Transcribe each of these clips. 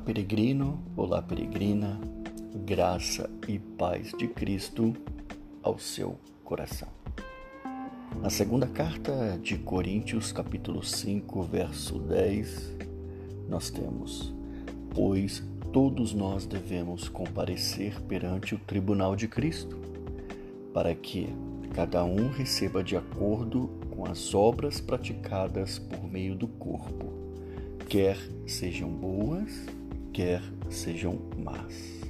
peregrino, olá peregrina, graça e paz de Cristo ao seu coração. Na segunda carta de Coríntios, capítulo 5, verso 10, nós temos: Pois todos nós devemos comparecer perante o tribunal de Cristo, para que cada um receba de acordo com as obras praticadas por meio do corpo, quer sejam boas, quer sejam más.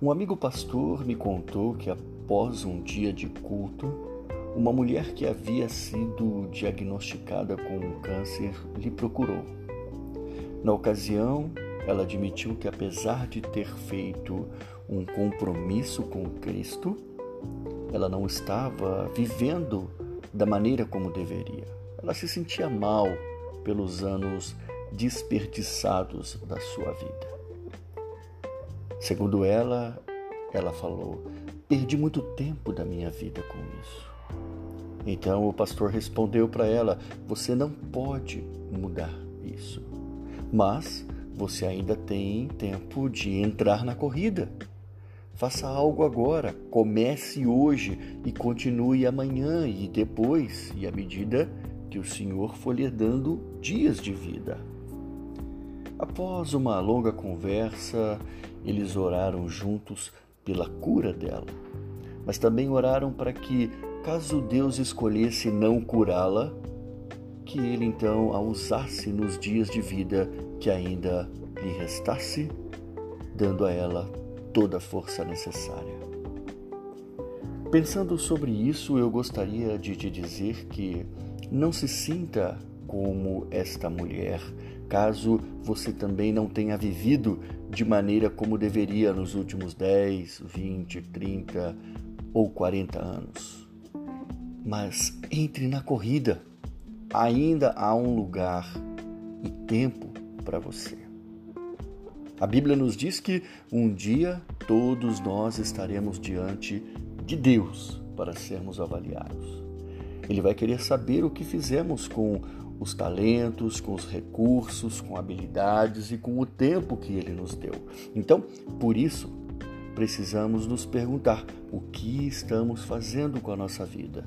Um amigo pastor me contou que após um dia de culto, uma mulher que havia sido diagnosticada com um câncer lhe procurou. Na ocasião, ela admitiu que, apesar de ter feito um compromisso com Cristo, ela não estava vivendo da maneira como deveria. Ela se sentia mal pelos anos desperdiçados da sua vida. Segundo ela, ela falou: Perdi muito tempo da minha vida com isso. Então o pastor respondeu para ela: Você não pode mudar isso, mas você ainda tem tempo de entrar na corrida. Faça algo agora, comece hoje e continue amanhã e depois, e à medida que o Senhor for lhe dando dias de vida. Após uma longa conversa, eles oraram juntos pela cura dela, mas também oraram para que, caso Deus escolhesse não curá-la, que ele então a usasse nos dias de vida que ainda lhe restasse, dando a ela toda a força necessária. Pensando sobre isso, eu gostaria de te dizer que não se sinta como esta mulher, caso você também não tenha vivido de maneira como deveria nos últimos 10, 20, 30 ou 40 anos. Mas entre na corrida, ainda há um lugar e tempo para você. A Bíblia nos diz que um dia todos nós estaremos diante de Deus para sermos avaliados. Ele vai querer saber o que fizemos com os talentos, com os recursos, com habilidades e com o tempo que ele nos deu. Então, por isso, precisamos nos perguntar o que estamos fazendo com a nossa vida.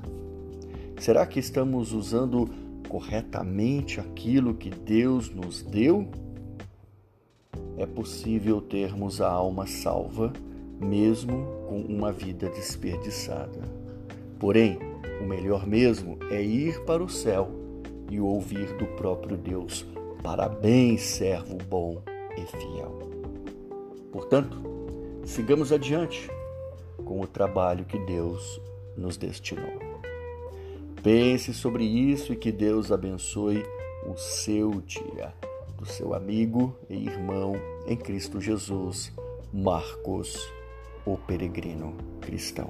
Será que estamos usando corretamente aquilo que Deus nos deu? É possível termos a alma salva mesmo com uma vida desperdiçada. Porém, o melhor mesmo é ir para o céu e ouvir do próprio Deus: Parabéns, servo bom e fiel. Portanto, sigamos adiante com o trabalho que Deus nos destinou. Pense sobre isso e que Deus abençoe o seu dia. Do seu amigo e irmão em Cristo Jesus, Marcos, o peregrino cristão.